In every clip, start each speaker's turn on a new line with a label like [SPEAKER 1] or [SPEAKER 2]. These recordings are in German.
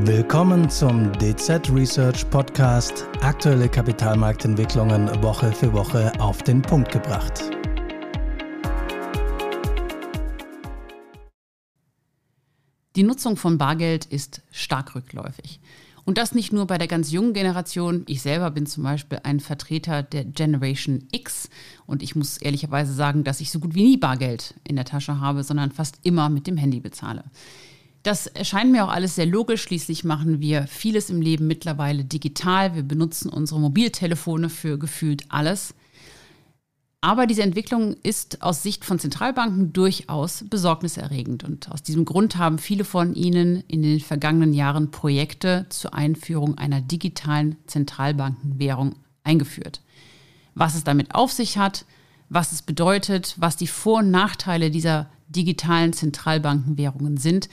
[SPEAKER 1] Willkommen zum DZ Research Podcast. Aktuelle Kapitalmarktentwicklungen Woche für Woche auf den Punkt gebracht.
[SPEAKER 2] Die Nutzung von Bargeld ist stark rückläufig. Und das nicht nur bei der ganz jungen Generation. Ich selber bin zum Beispiel ein Vertreter der Generation X und ich muss ehrlicherweise sagen, dass ich so gut wie nie Bargeld in der Tasche habe, sondern fast immer mit dem Handy bezahle. Das erscheint mir auch alles sehr logisch. Schließlich machen wir vieles im Leben mittlerweile digital. Wir benutzen unsere Mobiltelefone für gefühlt alles. Aber diese Entwicklung ist aus Sicht von Zentralbanken durchaus besorgniserregend. Und aus diesem Grund haben viele von ihnen in den vergangenen Jahren Projekte zur Einführung einer digitalen Zentralbankenwährung eingeführt. Was es damit auf sich hat, was es bedeutet, was die Vor- und Nachteile dieser digitalen Zentralbankenwährungen sind,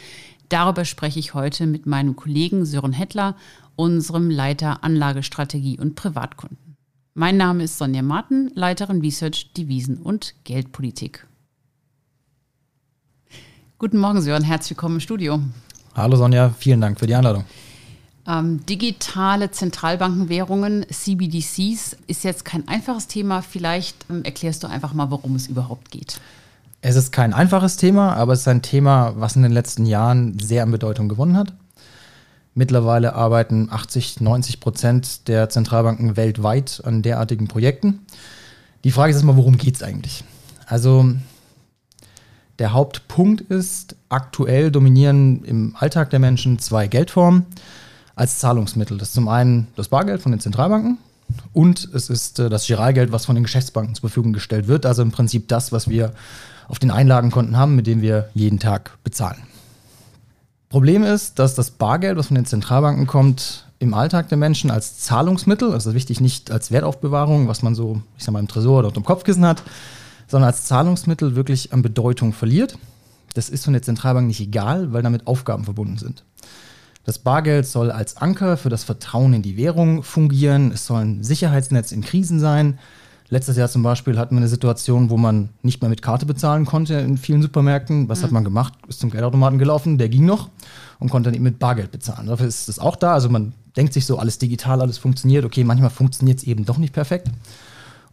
[SPEAKER 2] Darüber spreche ich heute mit meinem Kollegen Sören Hettler, unserem Leiter Anlagestrategie und Privatkunden. Mein Name ist Sonja Martin, Leiterin Research, Devisen und Geldpolitik. Guten Morgen, Sören, herzlich willkommen im Studio.
[SPEAKER 3] Hallo Sonja, vielen Dank für die Einladung.
[SPEAKER 2] Ähm, digitale Zentralbankenwährungen, CBDCs, ist jetzt kein einfaches Thema. Vielleicht ähm, erklärst du einfach mal, worum es überhaupt geht.
[SPEAKER 3] Es ist kein einfaches Thema, aber es ist ein Thema, was in den letzten Jahren sehr an Bedeutung gewonnen hat. Mittlerweile arbeiten 80, 90 Prozent der Zentralbanken weltweit an derartigen Projekten. Die Frage ist erstmal, worum geht es eigentlich? Also der Hauptpunkt ist, aktuell dominieren im Alltag der Menschen zwei Geldformen als Zahlungsmittel. Das ist zum einen das Bargeld von den Zentralbanken und es ist äh, das Giralgeld, was von den Geschäftsbanken zur Verfügung gestellt wird. Also im Prinzip das, was wir auf den Einlagenkonten haben, mit dem wir jeden Tag bezahlen. Problem ist, dass das Bargeld, was von den Zentralbanken kommt, im Alltag der Menschen als Zahlungsmittel, also wichtig nicht als Wertaufbewahrung, was man so, ich sag mal, im Tresor oder dem Kopfkissen hat, sondern als Zahlungsmittel wirklich an Bedeutung verliert. Das ist von der Zentralbank nicht egal, weil damit Aufgaben verbunden sind. Das Bargeld soll als Anker für das Vertrauen in die Währung fungieren. Es soll ein Sicherheitsnetz in Krisen sein. Letztes Jahr zum Beispiel hatten wir eine Situation, wo man nicht mehr mit Karte bezahlen konnte in vielen Supermärkten. Was mhm. hat man gemacht? Ist zum Geldautomaten gelaufen, der ging noch und konnte dann eben mit Bargeld bezahlen. Dafür ist es auch da. Also man denkt sich so, alles digital, alles funktioniert. Okay, manchmal funktioniert es eben doch nicht perfekt.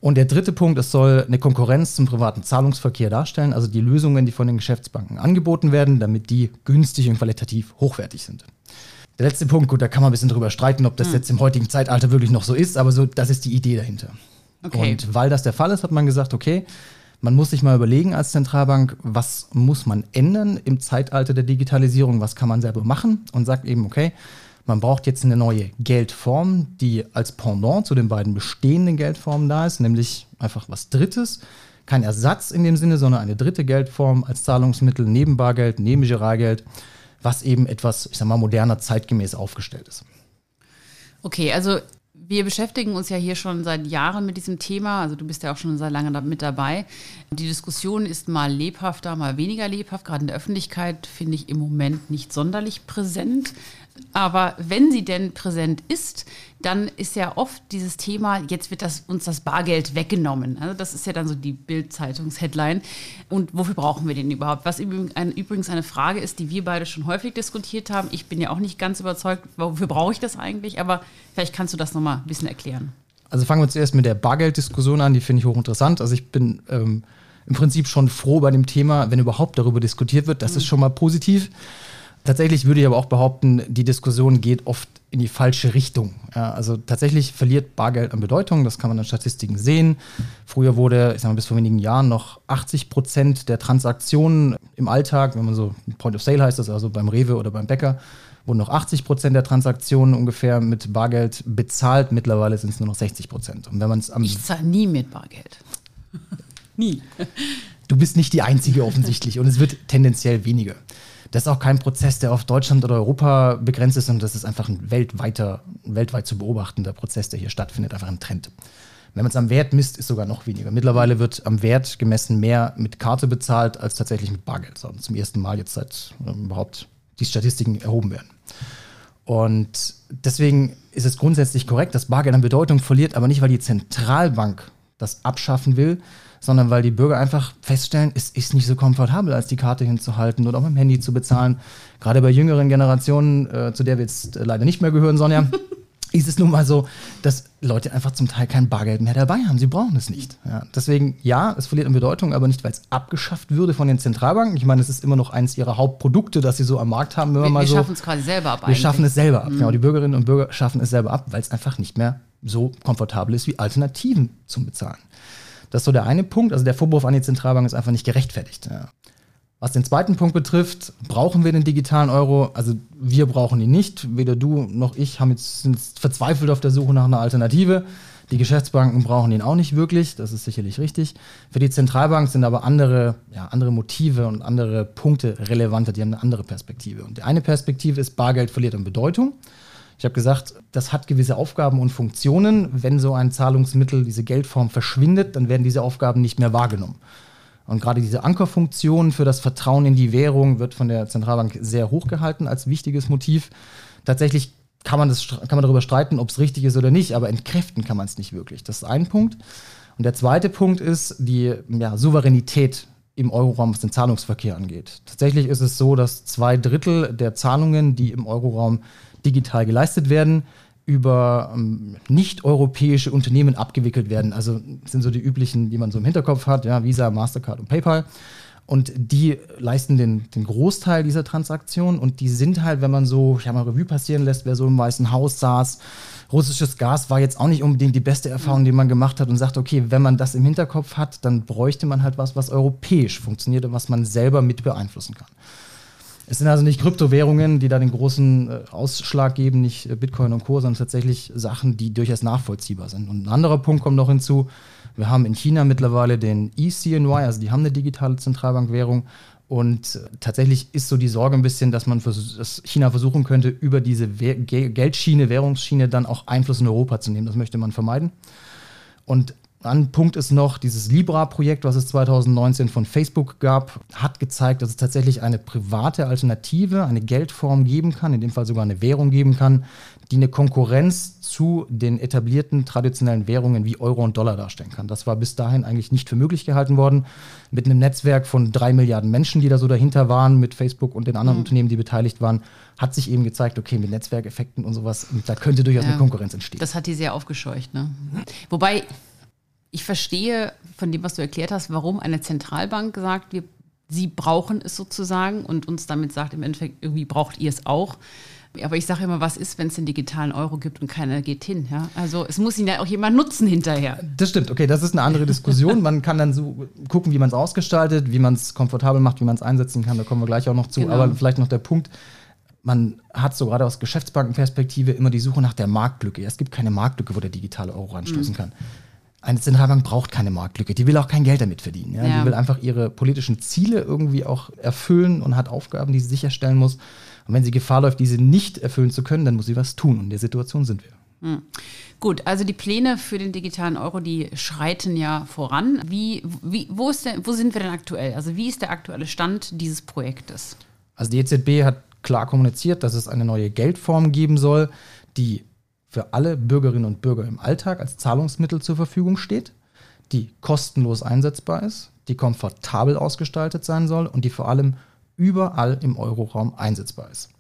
[SPEAKER 3] Und der dritte Punkt, es soll eine Konkurrenz zum privaten Zahlungsverkehr darstellen, also die Lösungen, die von den Geschäftsbanken angeboten werden, damit die günstig und qualitativ hochwertig sind. Der letzte Punkt, gut, da kann man ein bisschen drüber streiten, ob das mhm. jetzt im heutigen Zeitalter wirklich noch so ist, aber so, das ist die Idee dahinter. Okay. Und weil das der Fall ist, hat man gesagt, okay, man muss sich mal überlegen als Zentralbank, was muss man ändern im Zeitalter der Digitalisierung, was kann man selber machen und sagt eben, okay, man braucht jetzt eine neue Geldform, die als Pendant zu den beiden bestehenden Geldformen da ist, nämlich einfach was Drittes. Kein Ersatz in dem Sinne, sondern eine dritte Geldform als Zahlungsmittel neben Bargeld, neben Giralgeld, was eben etwas, ich sag mal, moderner, zeitgemäß aufgestellt ist.
[SPEAKER 2] Okay, also wir beschäftigen uns ja hier schon seit Jahren mit diesem Thema. Also du bist ja auch schon seit langem mit dabei. Die Diskussion ist mal lebhafter, mal weniger lebhaft. Gerade in der Öffentlichkeit finde ich im Moment nicht sonderlich präsent. Aber wenn sie denn präsent ist, dann ist ja oft dieses Thema, jetzt wird das, uns das Bargeld weggenommen. Also das ist ja dann so die Bild-Zeitungs-Headline. Und wofür brauchen wir den überhaupt? Was übrigens eine Frage ist, die wir beide schon häufig diskutiert haben. Ich bin ja auch nicht ganz überzeugt, wofür brauche ich das eigentlich? Aber vielleicht kannst du das nochmal ein bisschen erklären.
[SPEAKER 3] Also fangen wir zuerst mit der Bargeld-Diskussion an, die finde ich hochinteressant. Also ich bin ähm, im Prinzip schon froh bei dem Thema, wenn überhaupt darüber diskutiert wird. Das mhm. ist schon mal positiv. Tatsächlich würde ich aber auch behaupten, die Diskussion geht oft in die falsche Richtung. Ja, also tatsächlich verliert Bargeld an Bedeutung, das kann man in Statistiken sehen. Früher wurde, ich sag mal, bis vor wenigen Jahren noch 80 Prozent der Transaktionen im Alltag, wenn man so Point of Sale heißt das, also beim Rewe oder beim Bäcker, wurden noch 80 Prozent der Transaktionen ungefähr mit Bargeld bezahlt. Mittlerweile sind es nur noch 60 Prozent.
[SPEAKER 2] Und wenn man es am Ich zahle nie mit Bargeld. nie.
[SPEAKER 3] Du bist nicht die Einzige offensichtlich und es wird tendenziell weniger. Das ist auch kein Prozess, der auf Deutschland oder Europa begrenzt ist, sondern das ist einfach ein weltweiter, weltweit zu beobachtender Prozess, der hier stattfindet, einfach ein Trend. Wenn man es am Wert misst, ist sogar noch weniger. Mittlerweile wird am Wert gemessen mehr mit Karte bezahlt als tatsächlich mit Bargeld. Und zum ersten Mal jetzt seit äh, überhaupt die Statistiken erhoben werden. Und deswegen ist es grundsätzlich korrekt, dass Bargeld an Bedeutung verliert, aber nicht, weil die Zentralbank das abschaffen will, sondern weil die Bürger einfach feststellen, es ist nicht so komfortabel, als die Karte hinzuhalten oder auch mit dem Handy zu bezahlen. Gerade bei jüngeren Generationen, äh, zu der wir jetzt äh, leider nicht mehr gehören, Sonja, ist es nun mal so, dass Leute einfach zum Teil kein Bargeld mehr dabei haben. Sie brauchen es nicht. Ja, deswegen, ja, es verliert an Bedeutung, aber nicht, weil es abgeschafft würde von den Zentralbanken. Ich meine, es ist immer noch eines ihrer Hauptprodukte, das sie so am Markt haben.
[SPEAKER 2] Wenn wir,
[SPEAKER 3] mal
[SPEAKER 2] wir
[SPEAKER 3] so,
[SPEAKER 2] schaffen es quasi selber ab.
[SPEAKER 3] Wir schaffen es selber ab. Mhm. Genau, die Bürgerinnen und Bürger schaffen es selber ab, weil es einfach nicht mehr so komfortabel ist wie Alternativen zum Bezahlen. Das ist so der eine Punkt. Also der Vorwurf an die Zentralbank ist einfach nicht gerechtfertigt. Ja. Was den zweiten Punkt betrifft, brauchen wir den digitalen Euro? Also wir brauchen ihn nicht. Weder du noch ich haben jetzt, sind jetzt verzweifelt auf der Suche nach einer Alternative. Die Geschäftsbanken brauchen ihn auch nicht wirklich, das ist sicherlich richtig. Für die Zentralbank sind aber andere, ja, andere Motive und andere Punkte relevanter, die haben eine andere Perspektive. Und die eine Perspektive ist, Bargeld verliert an Bedeutung. Ich habe gesagt, das hat gewisse Aufgaben und Funktionen. Wenn so ein Zahlungsmittel, diese Geldform verschwindet, dann werden diese Aufgaben nicht mehr wahrgenommen. Und gerade diese Ankerfunktion für das Vertrauen in die Währung wird von der Zentralbank sehr hoch gehalten als wichtiges Motiv. Tatsächlich kann man, das, kann man darüber streiten, ob es richtig ist oder nicht, aber entkräften kann man es nicht wirklich. Das ist ein Punkt. Und der zweite Punkt ist die ja, Souveränität im Euroraum, was den Zahlungsverkehr angeht. Tatsächlich ist es so, dass zwei Drittel der Zahlungen, die im Euroraum digital geleistet werden, über ähm, nicht-europäische Unternehmen abgewickelt werden. Also sind so die üblichen, die man so im Hinterkopf hat, ja, Visa, Mastercard und PayPal. Und die leisten den, den Großteil dieser Transaktionen und die sind halt, wenn man so, ich habe mal Revue passieren lässt, wer so im Weißen Haus saß, russisches Gas war jetzt auch nicht unbedingt die beste Erfahrung, die man gemacht hat und sagt, okay, wenn man das im Hinterkopf hat, dann bräuchte man halt was, was europäisch funktioniert und was man selber mit beeinflussen kann. Es sind also nicht Kryptowährungen, die da den großen äh, Ausschlag geben, nicht äh, Bitcoin und Co., sondern tatsächlich Sachen, die durchaus nachvollziehbar sind. Und ein anderer Punkt kommt noch hinzu. Wir haben in China mittlerweile den ECNY, also die haben eine digitale Zentralbankwährung. Und äh, tatsächlich ist so die Sorge ein bisschen, dass man dass China versuchen könnte, über diese Geldschiene, Währungsschiene dann auch Einfluss in Europa zu nehmen. Das möchte man vermeiden. Und ein Punkt ist noch, dieses Libra-Projekt, was es 2019 von Facebook gab, hat gezeigt, dass es tatsächlich eine private Alternative, eine Geldform geben kann, in dem Fall sogar eine Währung geben kann, die eine Konkurrenz zu den etablierten traditionellen Währungen wie Euro und Dollar darstellen kann. Das war bis dahin eigentlich nicht für möglich gehalten worden. Mit einem Netzwerk von drei Milliarden Menschen, die da so dahinter waren, mit Facebook und den anderen mhm. Unternehmen, die beteiligt waren, hat sich eben gezeigt, okay, mit Netzwerkeffekten und sowas, da könnte durchaus ja, eine Konkurrenz entstehen.
[SPEAKER 2] Das hat die sehr aufgescheucht. Ne? Wobei, ich verstehe von dem, was du erklärt hast, warum eine Zentralbank sagt, wir, sie brauchen es sozusagen und uns damit sagt, im Endeffekt, irgendwie braucht ihr es auch. Aber ich sage immer, was ist, wenn es den digitalen Euro gibt und keiner geht hin? Ja? Also es muss ihn ja auch jemand nutzen hinterher.
[SPEAKER 3] Das stimmt, okay, das ist eine andere Diskussion. man kann dann so gucken, wie man es ausgestaltet, wie man es komfortabel macht, wie man es einsetzen kann. Da kommen wir gleich auch noch zu. Genau. Aber vielleicht noch der Punkt, man hat so gerade aus Geschäftsbankenperspektive immer die Suche nach der Marktlücke. Es gibt keine Marktlücke, wo der digitale Euro anstoßen mhm. kann eine Zentralbank braucht keine Marktlücke. Die will auch kein Geld damit verdienen. Ja? Ja. Die will einfach ihre politischen Ziele irgendwie auch erfüllen und hat Aufgaben, die sie sicherstellen muss. Und wenn sie Gefahr läuft, diese nicht erfüllen zu können, dann muss sie was tun. Und in der Situation sind wir.
[SPEAKER 2] Hm. Gut, also die Pläne für den digitalen Euro, die schreiten ja voran. Wie, wie, wo, ist der, wo sind wir denn aktuell? Also wie ist der aktuelle Stand dieses Projektes?
[SPEAKER 3] Also die EZB hat klar kommuniziert, dass es eine neue Geldform geben soll, die für alle Bürgerinnen und Bürger im Alltag als Zahlungsmittel zur Verfügung steht, die kostenlos einsetzbar ist, die komfortabel ausgestaltet sein soll und die vor allem überall im Euroraum einsetzbar ist.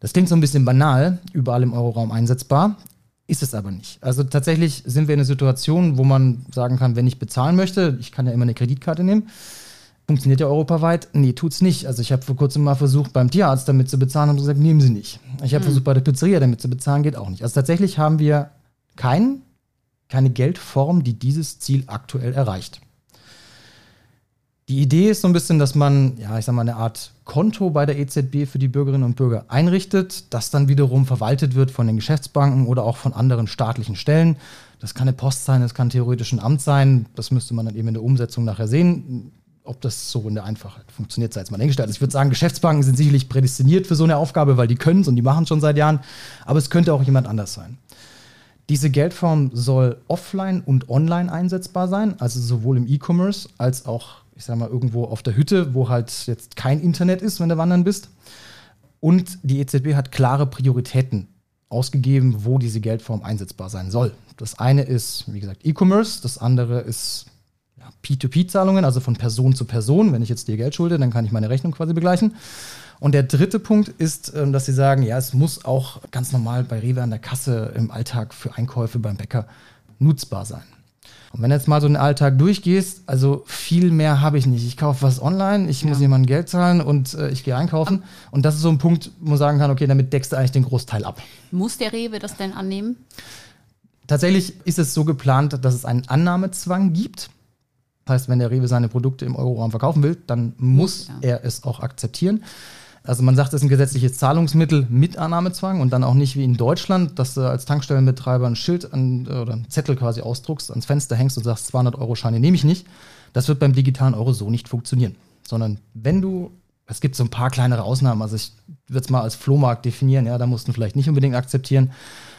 [SPEAKER 3] Das klingt so ein bisschen banal, überall im Euroraum einsetzbar, ist es aber nicht. Also tatsächlich sind wir in einer Situation, wo man sagen kann, wenn ich bezahlen möchte, ich kann ja immer eine Kreditkarte nehmen, Funktioniert ja europaweit? Nee, tut's nicht. Also ich habe vor kurzem mal versucht, beim Tierarzt damit zu bezahlen und gesagt, nehmen Sie nicht. Ich habe mhm. versucht, bei der Pizzeria damit zu bezahlen, geht auch nicht. Also tatsächlich haben wir kein, keine Geldform, die dieses Ziel aktuell erreicht. Die Idee ist so ein bisschen, dass man, ja, ich sag mal, eine Art Konto bei der EZB für die Bürgerinnen und Bürger einrichtet, das dann wiederum verwaltet wird von den Geschäftsbanken oder auch von anderen staatlichen Stellen. Das kann eine Post sein, das kann theoretisch ein Amt sein. Das müsste man dann eben in der Umsetzung nachher sehen ob das so in der Einfachheit funktioniert, sei jetzt mal dahingestellt. Also ich würde sagen, Geschäftsbanken sind sicherlich prädestiniert für so eine Aufgabe, weil die können es und die machen es schon seit Jahren. Aber es könnte auch jemand anders sein. Diese Geldform soll offline und online einsetzbar sein, also sowohl im E-Commerce als auch, ich sage mal, irgendwo auf der Hütte, wo halt jetzt kein Internet ist, wenn du wandern bist. Und die EZB hat klare Prioritäten ausgegeben, wo diese Geldform einsetzbar sein soll. Das eine ist, wie gesagt, E-Commerce, das andere ist P2P-Zahlungen, also von Person zu Person. Wenn ich jetzt dir Geld schulde, dann kann ich meine Rechnung quasi begleichen. Und der dritte Punkt ist, ähm, dass sie sagen, ja, es muss auch ganz normal bei Rewe an der Kasse im Alltag für Einkäufe beim Bäcker nutzbar sein. Und wenn du jetzt mal so einen Alltag durchgehst, also viel mehr habe ich nicht. Ich kaufe was online, ich ja. muss jemandem Geld zahlen und äh, ich gehe einkaufen. Und das ist so ein Punkt, wo man sagen kann, okay, damit deckst du eigentlich den Großteil ab.
[SPEAKER 2] Muss der Rewe das denn annehmen?
[SPEAKER 3] Tatsächlich ist es so geplant, dass es einen Annahmezwang gibt. Das heißt, wenn der Rewe seine Produkte im Euroraum verkaufen will, dann muss ja. er es auch akzeptieren. Also man sagt, es ist ein gesetzliches Zahlungsmittel mit Annahmezwang und dann auch nicht wie in Deutschland, dass du als Tankstellenbetreiber ein Schild an, oder einen Zettel quasi ausdruckst, ans Fenster hängst und sagst, 200 Euro Scheine nehme ich nicht. Das wird beim digitalen Euro so nicht funktionieren. Sondern wenn du, es gibt so ein paar kleinere Ausnahmen, also ich würde es mal als Flohmarkt definieren, ja, da musst du vielleicht nicht unbedingt akzeptieren.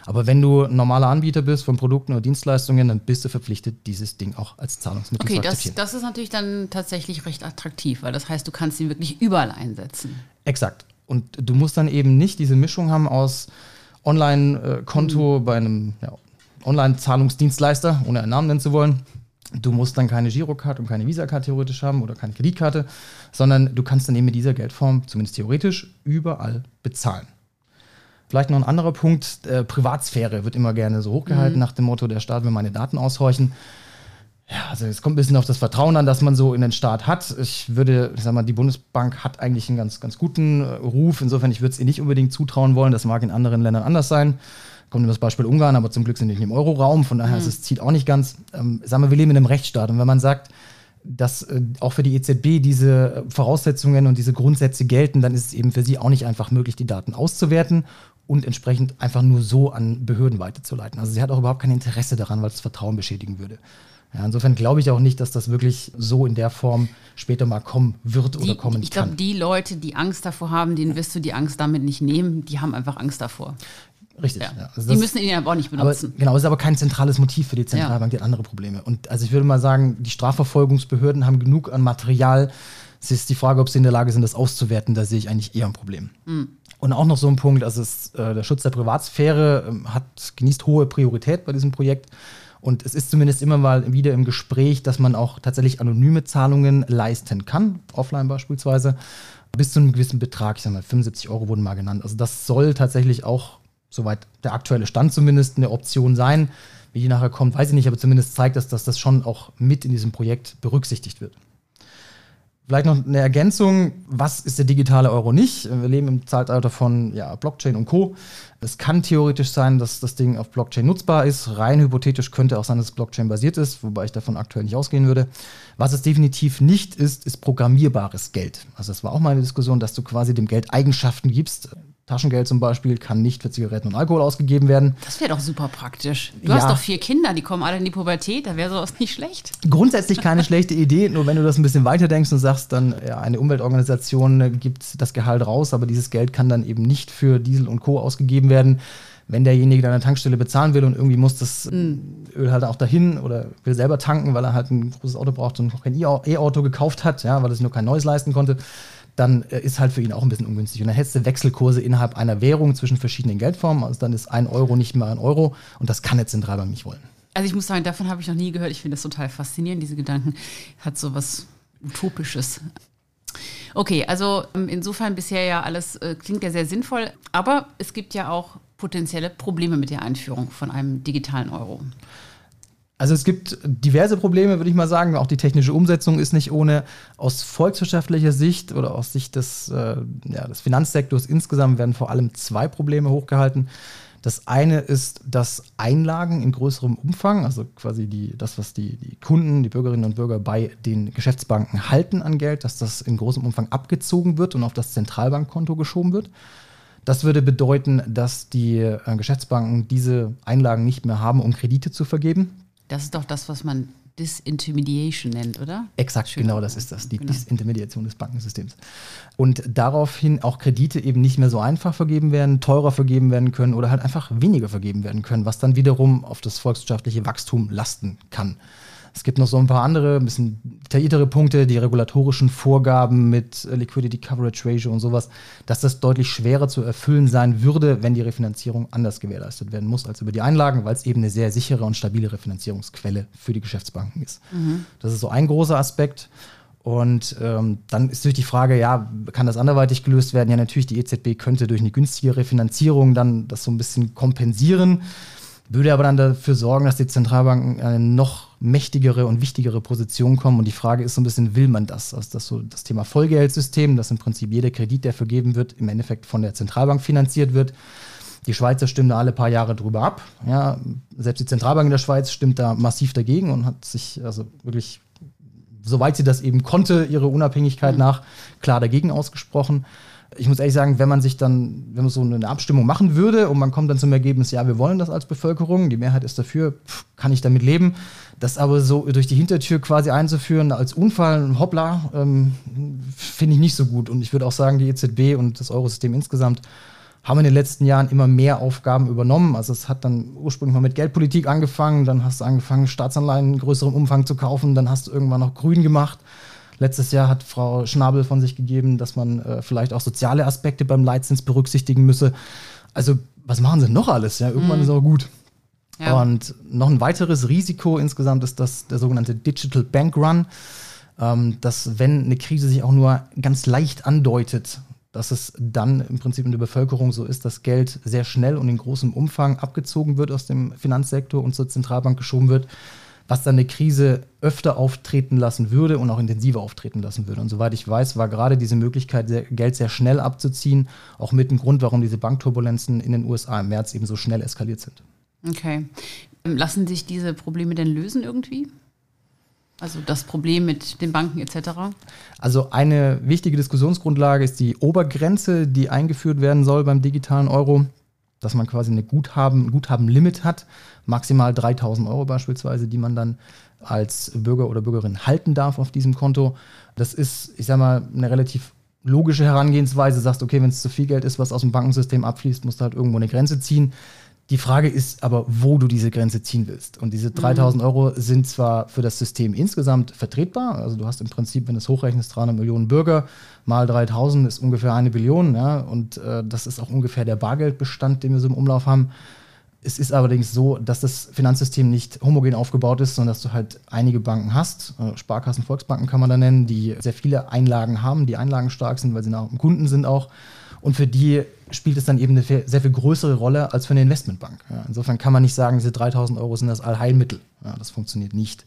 [SPEAKER 3] Aber wenn du ein normaler Anbieter bist von Produkten oder Dienstleistungen, dann bist du verpflichtet, dieses Ding auch als Zahlungsmittel
[SPEAKER 2] okay,
[SPEAKER 3] zu
[SPEAKER 2] akzeptieren. Okay, das, das ist natürlich dann tatsächlich recht attraktiv, weil das heißt, du kannst ihn wirklich überall einsetzen.
[SPEAKER 3] Exakt. Und du musst dann eben nicht diese Mischung haben aus Online-Konto mhm. bei einem ja, Online-Zahlungsdienstleister, ohne einen Namen nennen zu wollen. Du musst dann keine Girocard und keine Visa-Card theoretisch haben oder keine Kreditkarte, sondern du kannst dann eben mit dieser Geldform, zumindest theoretisch, überall bezahlen. Vielleicht noch ein anderer Punkt, äh, Privatsphäre wird immer gerne so hochgehalten mhm. nach dem Motto, der Staat will meine Daten aushorchen. Ja, also es kommt ein bisschen auf das Vertrauen an, das man so in den Staat hat. Ich würde, ich sag mal, die Bundesbank hat eigentlich einen ganz, ganz guten äh, Ruf. Insofern, ich würde es ihr nicht unbedingt zutrauen wollen. Das mag in anderen Ländern anders sein. Kommt nur das Beispiel Ungarn, aber zum Glück sind die nicht im Euroraum. Von daher mhm. ist es zieht auch nicht ganz. Ähm, sagen wir, wir leben in einem Rechtsstaat. Und wenn man sagt, dass äh, auch für die EZB diese Voraussetzungen und diese Grundsätze gelten, dann ist es eben für sie auch nicht einfach möglich, die Daten auszuwerten und entsprechend einfach nur so an Behörden weiterzuleiten. Also sie hat auch überhaupt kein Interesse daran, weil es Vertrauen beschädigen würde. Ja, insofern glaube ich auch nicht, dass das wirklich so in der Form später mal kommen wird oder kommen
[SPEAKER 2] ich kann. Ich glaube, die Leute, die Angst davor haben, denen wirst du die Angst damit nicht nehmen, die haben einfach Angst davor.
[SPEAKER 3] Richtig. Ja.
[SPEAKER 2] Ja. Also die müssen ihn aber auch nicht benutzen.
[SPEAKER 3] Aber, genau, ist aber kein zentrales Motiv für die Zentralbank, die hat andere Probleme. Und also ich würde mal sagen, die Strafverfolgungsbehörden haben genug an Material. Es ist die Frage, ob sie in der Lage sind, das auszuwerten. Da sehe ich eigentlich eher ein Problem. Mhm. Und auch noch so ein Punkt, also es, äh, der Schutz der Privatsphäre äh, hat, genießt hohe Priorität bei diesem Projekt. Und es ist zumindest immer mal wieder im Gespräch, dass man auch tatsächlich anonyme Zahlungen leisten kann, offline beispielsweise, bis zu einem gewissen Betrag, ich sag mal 75 Euro wurden mal genannt. Also das soll tatsächlich auch, soweit der aktuelle Stand zumindest, eine Option sein. Wie die nachher kommt, weiß ich nicht, aber zumindest zeigt das, dass das schon auch mit in diesem Projekt berücksichtigt wird. Vielleicht noch eine Ergänzung, was ist der digitale Euro nicht? Wir leben im Zeitalter von ja, Blockchain und Co. Es kann theoretisch sein, dass das Ding auf Blockchain nutzbar ist. Rein hypothetisch könnte auch sein, dass es Blockchain basiert ist, wobei ich davon aktuell nicht ausgehen würde. Was es definitiv nicht ist, ist programmierbares Geld. Also das war auch mal eine Diskussion, dass du quasi dem Geld Eigenschaften gibst. Taschengeld zum Beispiel kann nicht für Zigaretten und Alkohol ausgegeben werden.
[SPEAKER 2] Das wäre doch super praktisch. Du ja. hast doch vier Kinder, die kommen alle in die Pubertät, da wäre sowas nicht schlecht.
[SPEAKER 3] Grundsätzlich keine schlechte Idee, nur wenn du das ein bisschen weiter denkst und sagst, dann ja, eine Umweltorganisation gibt das Gehalt raus, aber dieses Geld kann dann eben nicht für Diesel und Co. ausgegeben werden. Wenn derjenige dann eine Tankstelle bezahlen will und irgendwie muss das mhm. Öl halt auch dahin oder will selber tanken, weil er halt ein großes Auto braucht und noch kein E-Auto gekauft hat, ja, weil er sich nur kein neues leisten konnte, dann äh, ist halt für ihn auch ein bisschen ungünstig. Und dann hättest du Wechselkurse innerhalb einer Währung zwischen verschiedenen Geldformen. Also dann ist ein Euro nicht mehr ein Euro und das kann eine Zentralbank nicht wollen.
[SPEAKER 2] Also ich muss sagen, davon habe ich noch nie gehört. Ich finde das total faszinierend, diese Gedanken. Hat so was Utopisches. Okay, also ähm, insofern bisher ja alles äh, klingt ja sehr sinnvoll, aber es gibt ja auch potenzielle Probleme mit der Einführung von einem digitalen Euro.
[SPEAKER 3] Also es gibt diverse Probleme, würde ich mal sagen. Auch die technische Umsetzung ist nicht ohne. Aus volkswirtschaftlicher Sicht oder aus Sicht des, äh, ja, des Finanzsektors insgesamt werden vor allem zwei Probleme hochgehalten. Das eine ist, dass Einlagen in größerem Umfang, also quasi die, das, was die, die Kunden, die Bürgerinnen und Bürger bei den Geschäftsbanken halten an Geld, dass das in großem Umfang abgezogen wird und auf das Zentralbankkonto geschoben wird. Das würde bedeuten, dass die äh, Geschäftsbanken diese Einlagen nicht mehr haben, um Kredite zu vergeben.
[SPEAKER 2] Das ist doch das, was man Disintermediation nennt, oder?
[SPEAKER 3] Exakt, Schön. genau das ist das, die genau. Disintermediation des Bankensystems. Und daraufhin auch Kredite eben nicht mehr so einfach vergeben werden, teurer vergeben werden können oder halt einfach weniger vergeben werden können, was dann wiederum auf das volkswirtschaftliche Wachstum lasten kann. Es gibt noch so ein paar andere, ein bisschen detailliertere Punkte, die regulatorischen Vorgaben mit Liquidity Coverage Ratio und sowas, dass das deutlich schwerer zu erfüllen sein würde, wenn die Refinanzierung anders gewährleistet werden muss als über die Einlagen, weil es eben eine sehr sichere und stabile Refinanzierungsquelle für die Geschäftsbanken ist. Mhm. Das ist so ein großer Aspekt. Und ähm, dann ist natürlich die Frage, ja, kann das anderweitig gelöst werden? Ja, natürlich, die EZB könnte durch eine günstigere Refinanzierung dann das so ein bisschen kompensieren würde aber dann dafür sorgen, dass die Zentralbanken eine noch mächtigere und wichtigere Position kommen. Und die Frage ist so ein bisschen, will man das? Also das so das Thema Vollgeldsystem, dass im Prinzip jeder Kredit, der vergeben wird, im Endeffekt von der Zentralbank finanziert wird. Die Schweizer stimmen da alle paar Jahre drüber ab. Ja, selbst die Zentralbank in der Schweiz stimmt da massiv dagegen und hat sich also wirklich, soweit sie das eben konnte, ihre Unabhängigkeit mhm. nach klar dagegen ausgesprochen ich muss ehrlich sagen, wenn man sich dann, wenn man so eine Abstimmung machen würde und man kommt dann zum Ergebnis, ja, wir wollen das als Bevölkerung, die Mehrheit ist dafür, pff, kann ich damit leben. Das aber so durch die Hintertür quasi einzuführen als Unfall, hoppla, ähm, finde ich nicht so gut. Und ich würde auch sagen, die EZB und das Eurosystem insgesamt haben in den letzten Jahren immer mehr Aufgaben übernommen. Also es hat dann ursprünglich mal mit Geldpolitik angefangen, dann hast du angefangen, Staatsanleihen in größerem Umfang zu kaufen, dann hast du irgendwann noch grün gemacht. Letztes Jahr hat Frau Schnabel von sich gegeben, dass man äh, vielleicht auch soziale Aspekte beim Leitzins berücksichtigen müsse. Also, was machen sie noch alles? Ja, irgendwann mhm. ist auch gut. Ja. Und noch ein weiteres Risiko insgesamt ist das der sogenannte Digital Bank Run, ähm, dass wenn eine Krise sich auch nur ganz leicht andeutet, dass es dann im Prinzip in der Bevölkerung so ist, dass Geld sehr schnell und in großem Umfang abgezogen wird aus dem Finanzsektor und zur Zentralbank geschoben wird was dann eine Krise öfter auftreten lassen würde und auch intensiver auftreten lassen würde. Und soweit ich weiß, war gerade diese Möglichkeit, Geld sehr schnell abzuziehen, auch mit dem Grund, warum diese Bankturbulenzen in den USA im März eben so schnell eskaliert sind.
[SPEAKER 2] Okay. Lassen sich diese Probleme denn lösen irgendwie? Also das Problem mit den Banken etc.
[SPEAKER 3] Also eine wichtige Diskussionsgrundlage ist die Obergrenze, die eingeführt werden soll beim digitalen Euro, dass man quasi eine Guthaben, ein Guthabenlimit hat maximal 3000 Euro beispielsweise, die man dann als Bürger oder Bürgerin halten darf auf diesem Konto. Das ist, ich sag mal, eine relativ logische Herangehensweise. Sagst, okay, wenn es zu viel Geld ist, was aus dem Bankensystem abfließt, musst du halt irgendwo eine Grenze ziehen. Die Frage ist aber, wo du diese Grenze ziehen willst. Und diese 3000 mhm. Euro sind zwar für das System insgesamt vertretbar. Also du hast im Prinzip, wenn du es hochrechnest, 300 Millionen Bürger mal 3000 ist ungefähr eine Billion. Ja? Und äh, das ist auch ungefähr der Bargeldbestand, den wir so im Umlauf haben. Es ist allerdings so, dass das Finanzsystem nicht homogen aufgebaut ist, sondern dass du halt einige Banken hast, äh, Sparkassen, Volksbanken kann man da nennen, die sehr viele Einlagen haben, die einlagenstark sind, weil sie nach dem Kunden sind auch. Und für die spielt es dann eben eine sehr viel größere Rolle als für eine Investmentbank. Ja, insofern kann man nicht sagen, diese 3000 Euro sind das Allheilmittel. Ja, das funktioniert nicht.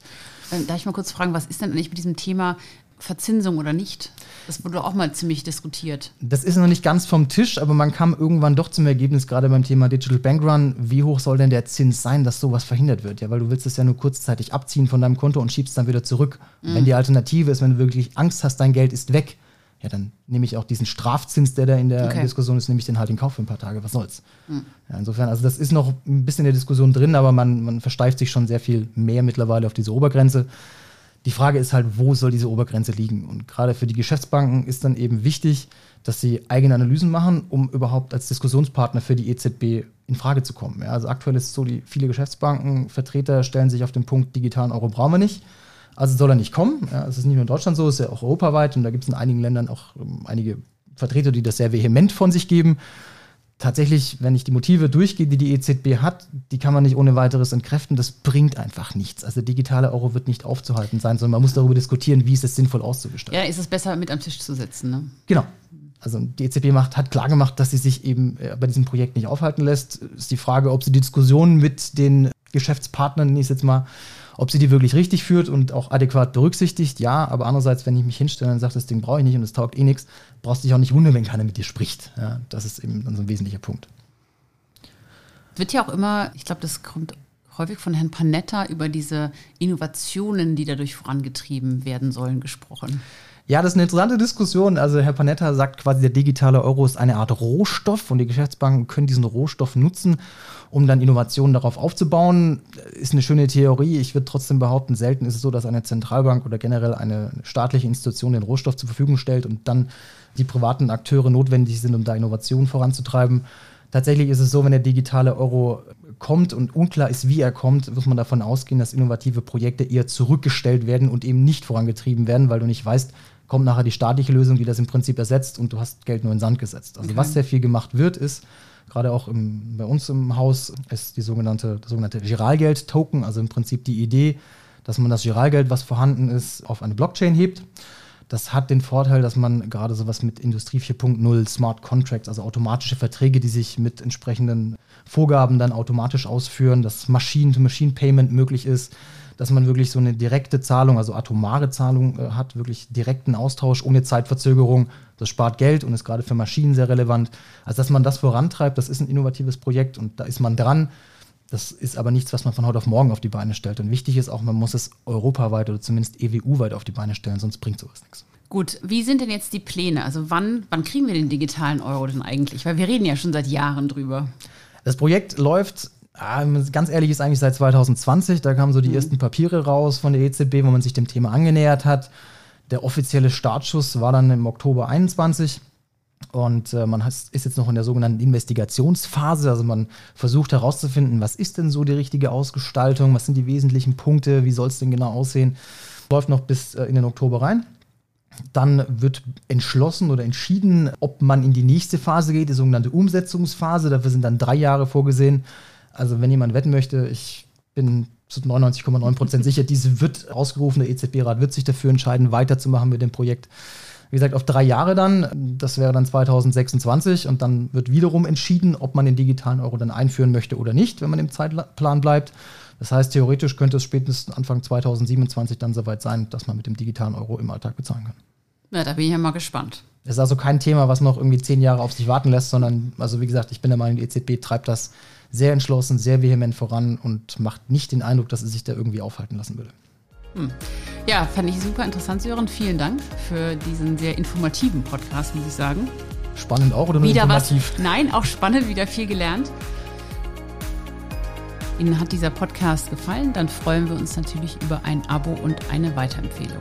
[SPEAKER 2] Ähm, darf ich mal kurz fragen, was ist denn eigentlich mit diesem Thema Verzinsung oder nicht? Das wurde auch mal ziemlich diskutiert.
[SPEAKER 3] Das ist noch nicht ganz vom Tisch, aber man kam irgendwann doch zum Ergebnis, gerade beim Thema Digital Bank Run, wie hoch soll denn der Zins sein, dass sowas verhindert wird? Ja, weil du willst es ja nur kurzzeitig abziehen von deinem Konto und schiebst dann wieder zurück. Mhm. Wenn die Alternative ist, wenn du wirklich Angst hast, dein Geld ist weg, ja, dann nehme ich auch diesen Strafzins, der da in der okay. Diskussion ist, nehme ich den halt in Kauf für ein paar Tage. Was soll's? Mhm. Ja, insofern, also das ist noch ein bisschen in der Diskussion drin, aber man, man versteift sich schon sehr viel mehr mittlerweile auf diese Obergrenze. Die Frage ist halt, wo soll diese Obergrenze liegen? Und gerade für die Geschäftsbanken ist dann eben wichtig, dass sie eigene Analysen machen, um überhaupt als Diskussionspartner für die EZB in Frage zu kommen. Ja, also aktuell ist es so, die viele Geschäftsbanken, Vertreter stellen sich auf den Punkt, digitalen Euro brauchen wir nicht. Also soll er nicht kommen. Ja, es ist nicht nur in Deutschland so, es ist ja auch europaweit und da gibt es in einigen Ländern auch um, einige Vertreter, die das sehr vehement von sich geben tatsächlich, wenn ich die Motive durchgehe, die die EZB hat, die kann man nicht ohne weiteres entkräften. Das bringt einfach nichts. Also digitale Euro wird nicht aufzuhalten sein, sondern man muss darüber diskutieren, wie ist es sinnvoll auszugestalten.
[SPEAKER 2] Ja, ist es besser, mit am Tisch zu sitzen. Ne?
[SPEAKER 3] Genau. Also die EZB macht, hat klargemacht, dass sie sich eben äh, bei diesem Projekt nicht aufhalten lässt. Ist die Frage, ob sie die Diskussion mit den Geschäftspartnern, ich jetzt mal, ob sie die wirklich richtig führt und auch adäquat berücksichtigt, ja, aber andererseits, wenn ich mich hinstelle und sage, das Ding brauche ich nicht und es taugt eh nichts, brauchst du dich auch nicht wundern, wenn keiner mit dir spricht. Ja, das ist eben dann so ein wesentlicher Punkt.
[SPEAKER 2] Wird ja auch immer, ich glaube, das kommt häufig von Herrn Panetta über diese Innovationen, die dadurch vorangetrieben werden sollen, gesprochen.
[SPEAKER 3] Ja, das ist eine interessante Diskussion. Also Herr Panetta sagt quasi, der digitale Euro ist eine Art Rohstoff und die Geschäftsbanken können diesen Rohstoff nutzen, um dann Innovationen darauf aufzubauen. Ist eine schöne Theorie. Ich würde trotzdem behaupten, selten ist es so, dass eine Zentralbank oder generell eine staatliche Institution den Rohstoff zur Verfügung stellt und dann die privaten Akteure notwendig sind, um da Innovationen voranzutreiben. Tatsächlich ist es so, wenn der digitale Euro kommt und unklar ist, wie er kommt, muss man davon ausgehen, dass innovative Projekte eher zurückgestellt werden und eben nicht vorangetrieben werden, weil du nicht weißt, kommt nachher die staatliche Lösung, die das im Prinzip ersetzt und du hast Geld nur in den Sand gesetzt. Also okay. was sehr viel gemacht wird, ist, gerade auch im, bei uns im Haus, ist die sogenannte, das sogenannte Giralgeld-Token, also im Prinzip die Idee, dass man das Giralgeld, was vorhanden ist, auf eine Blockchain hebt. Das hat den Vorteil, dass man gerade sowas mit Industrie 4.0, Smart Contracts, also automatische Verträge, die sich mit entsprechenden Vorgaben dann automatisch ausführen, dass Machine-to-Machine-Payment möglich ist, dass man wirklich so eine direkte Zahlung, also atomare Zahlung äh, hat, wirklich direkten Austausch ohne Zeitverzögerung. Das spart Geld und ist gerade für Maschinen sehr relevant. Also, dass man das vorantreibt, das ist ein innovatives Projekt und da ist man dran. Das ist aber nichts, was man von heute auf morgen auf die Beine stellt. Und wichtig ist auch, man muss es europaweit oder zumindest EWU-weit auf die Beine stellen, sonst bringt sowas nichts.
[SPEAKER 2] Gut, wie sind denn jetzt die Pläne? Also wann, wann kriegen wir den digitalen Euro denn eigentlich? Weil wir reden ja schon seit Jahren drüber.
[SPEAKER 3] Das Projekt läuft, ganz ehrlich, ist eigentlich seit 2020. Da kamen so die mhm. ersten Papiere raus von der EZB, wo man sich dem Thema angenähert hat. Der offizielle Startschuss war dann im Oktober 21. Und äh, man ist jetzt noch in der sogenannten Investigationsphase. Also man versucht herauszufinden, was ist denn so die richtige Ausgestaltung, was sind die wesentlichen Punkte, wie soll es denn genau aussehen. Läuft noch bis äh, in den Oktober rein. Dann wird entschlossen oder entschieden, ob man in die nächste Phase geht, die sogenannte Umsetzungsphase. Dafür sind dann drei Jahre vorgesehen. Also wenn jemand wetten möchte, ich bin zu 99,9 Prozent sicher, diese wird ausgerufen. Der EZB-Rat wird sich dafür entscheiden, weiterzumachen mit dem Projekt. Wie gesagt, auf drei Jahre dann. Das wäre dann 2026 und dann wird wiederum entschieden, ob man den digitalen Euro dann einführen möchte oder nicht, wenn man im Zeitplan bleibt. Das heißt, theoretisch könnte es spätestens Anfang 2027 dann soweit sein, dass man mit dem digitalen Euro im Alltag bezahlen kann.
[SPEAKER 2] Ja, da bin ich ja mal gespannt.
[SPEAKER 3] Es ist also kein Thema, was noch irgendwie zehn Jahre auf sich warten lässt, sondern, also wie gesagt, ich bin der Meinung, die EZB treibt das sehr entschlossen, sehr vehement voran und macht nicht den Eindruck, dass es sich da irgendwie aufhalten lassen würde.
[SPEAKER 2] Hm. Ja, fand ich super interessant, Sören. Vielen Dank für diesen sehr informativen Podcast, muss ich sagen.
[SPEAKER 3] Spannend auch oder nur
[SPEAKER 2] wieder informativ? Was, nein, auch spannend, wieder viel gelernt. Ihnen hat dieser Podcast gefallen, dann freuen wir uns natürlich über ein Abo und eine Weiterempfehlung.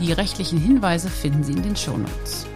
[SPEAKER 2] Die rechtlichen Hinweise finden Sie in den Show Notes.